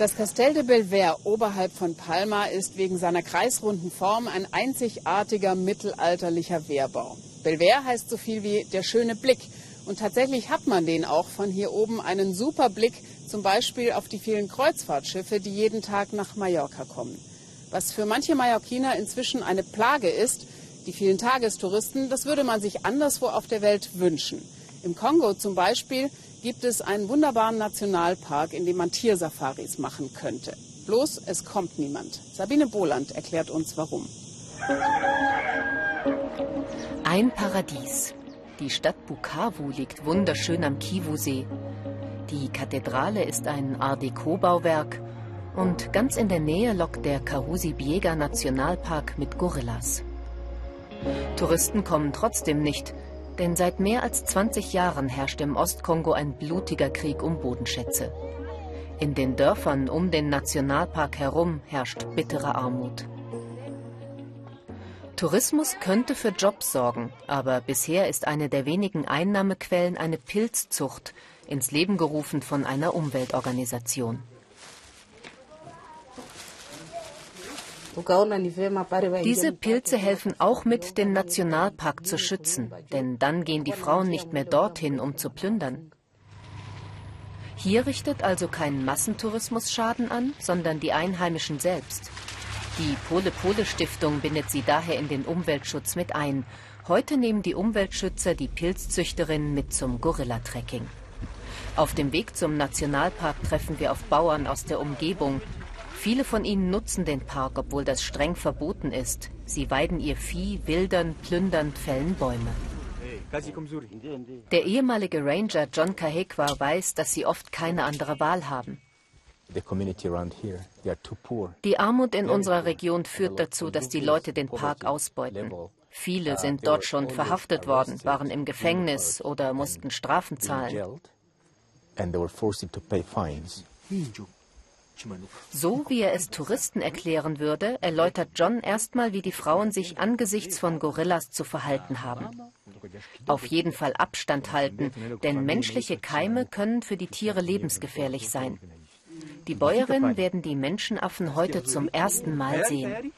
Das Castel de Belver oberhalb von Palma ist wegen seiner kreisrunden Form ein einzigartiger mittelalterlicher Wehrbau. Belver heißt so viel wie der schöne Blick. Und tatsächlich hat man den auch von hier oben einen super Blick, zum Beispiel auf die vielen Kreuzfahrtschiffe, die jeden Tag nach Mallorca kommen. Was für manche Mallorquiner inzwischen eine Plage ist, die vielen Tagestouristen, das würde man sich anderswo auf der Welt wünschen. Im Kongo zum Beispiel gibt es einen wunderbaren Nationalpark, in dem man Tiersafaris machen könnte. Bloß es kommt niemand. Sabine Boland erklärt uns warum. Ein Paradies. Die Stadt Bukavu liegt wunderschön am Kivu-See. Die Kathedrale ist ein Art Deco-Bauwerk und ganz in der Nähe lockt der Kahusi Biega Nationalpark mit Gorillas. Touristen kommen trotzdem nicht, denn seit mehr als 20 Jahren herrscht im Ostkongo ein blutiger Krieg um Bodenschätze. In den Dörfern um den Nationalpark herum herrscht bittere Armut. Tourismus könnte für Jobs sorgen, aber bisher ist eine der wenigen Einnahmequellen eine Pilzzucht, ins Leben gerufen von einer Umweltorganisation. Diese Pilze helfen auch mit, den Nationalpark zu schützen, denn dann gehen die Frauen nicht mehr dorthin, um zu plündern. Hier richtet also kein Massentourismus Schaden an, sondern die Einheimischen selbst. Die Pole-Pole-Stiftung bindet sie daher in den Umweltschutz mit ein. Heute nehmen die Umweltschützer die Pilzzüchterinnen mit zum Gorilla-Trekking. Auf dem Weg zum Nationalpark treffen wir auf Bauern aus der Umgebung, Viele von ihnen nutzen den Park, obwohl das streng verboten ist. Sie weiden ihr Vieh, wildern, plündern, fällen Bäume. Der ehemalige Ranger John Kahekwa weiß, dass sie oft keine andere Wahl haben. Die Armut in unserer Region führt dazu, dass die Leute den Park ausbeuten. Viele sind dort schon verhaftet worden, waren im Gefängnis oder mussten Strafen zahlen. So wie er es Touristen erklären würde, erläutert John erstmal, wie die Frauen sich angesichts von Gorillas zu verhalten haben. Auf jeden Fall Abstand halten, denn menschliche Keime können für die Tiere lebensgefährlich sein. Die Bäuerinnen werden die Menschenaffen heute zum ersten Mal sehen.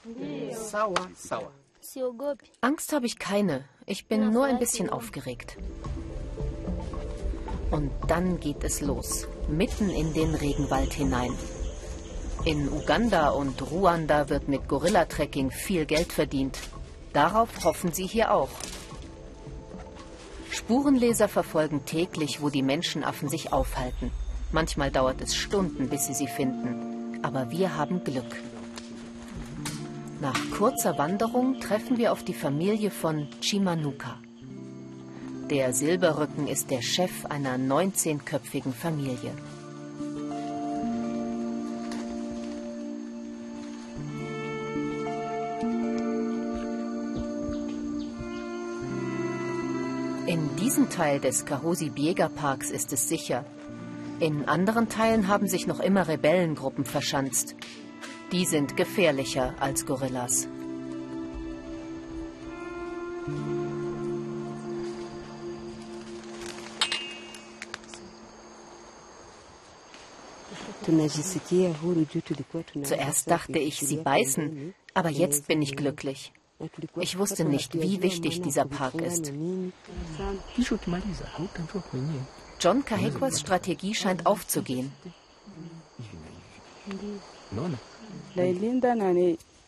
Angst habe ich keine. Ich bin nur ein bisschen aufgeregt. Und dann geht es los, mitten in den Regenwald hinein. In Uganda und Ruanda wird mit Gorilla-Trekking viel Geld verdient. Darauf hoffen sie hier auch. Spurenleser verfolgen täglich, wo die Menschenaffen sich aufhalten. Manchmal dauert es Stunden, bis sie sie finden. Aber wir haben Glück. Nach kurzer Wanderung treffen wir auf die Familie von Chimanuka. Der Silberrücken ist der Chef einer 19-köpfigen Familie. In diesem Teil des Kahosi Biega Parks ist es sicher. In anderen Teilen haben sich noch immer Rebellengruppen verschanzt. Die sind gefährlicher als Gorillas. Zuerst dachte ich, sie beißen, aber jetzt bin ich glücklich. Ich wusste nicht, wie wichtig dieser Park ist. John Kahekwas Strategie scheint aufzugehen.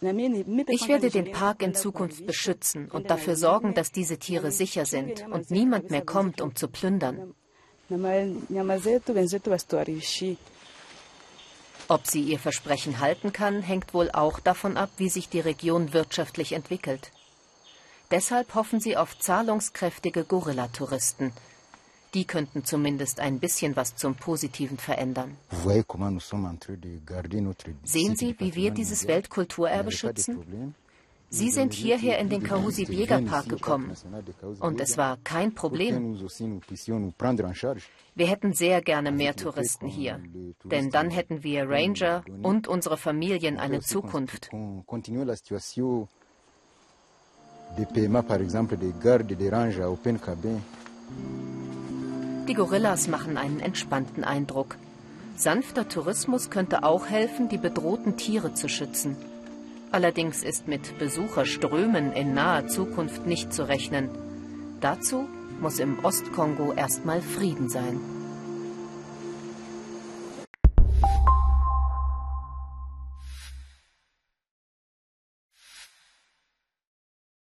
Ich werde den Park in Zukunft beschützen und dafür sorgen, dass diese Tiere sicher sind und niemand mehr kommt, um zu plündern. Ob sie ihr Versprechen halten kann, hängt wohl auch davon ab, wie sich die Region wirtschaftlich entwickelt. Deshalb hoffen sie auf zahlungskräftige Gorilla-Touristen. Die könnten zumindest ein bisschen was zum Positiven verändern. Sehen Sie, wie wir dieses Weltkulturerbe schützen? Sie sind hierher in den Kahusi Biega Park gekommen und es war kein Problem. Wir hätten sehr gerne mehr Touristen hier, denn dann hätten wir Ranger und unsere Familien eine Zukunft. Die Gorillas machen einen entspannten Eindruck. Sanfter Tourismus könnte auch helfen, die bedrohten Tiere zu schützen. Allerdings ist mit Besucherströmen in naher Zukunft nicht zu rechnen. Dazu muss im Ostkongo erstmal Frieden sein.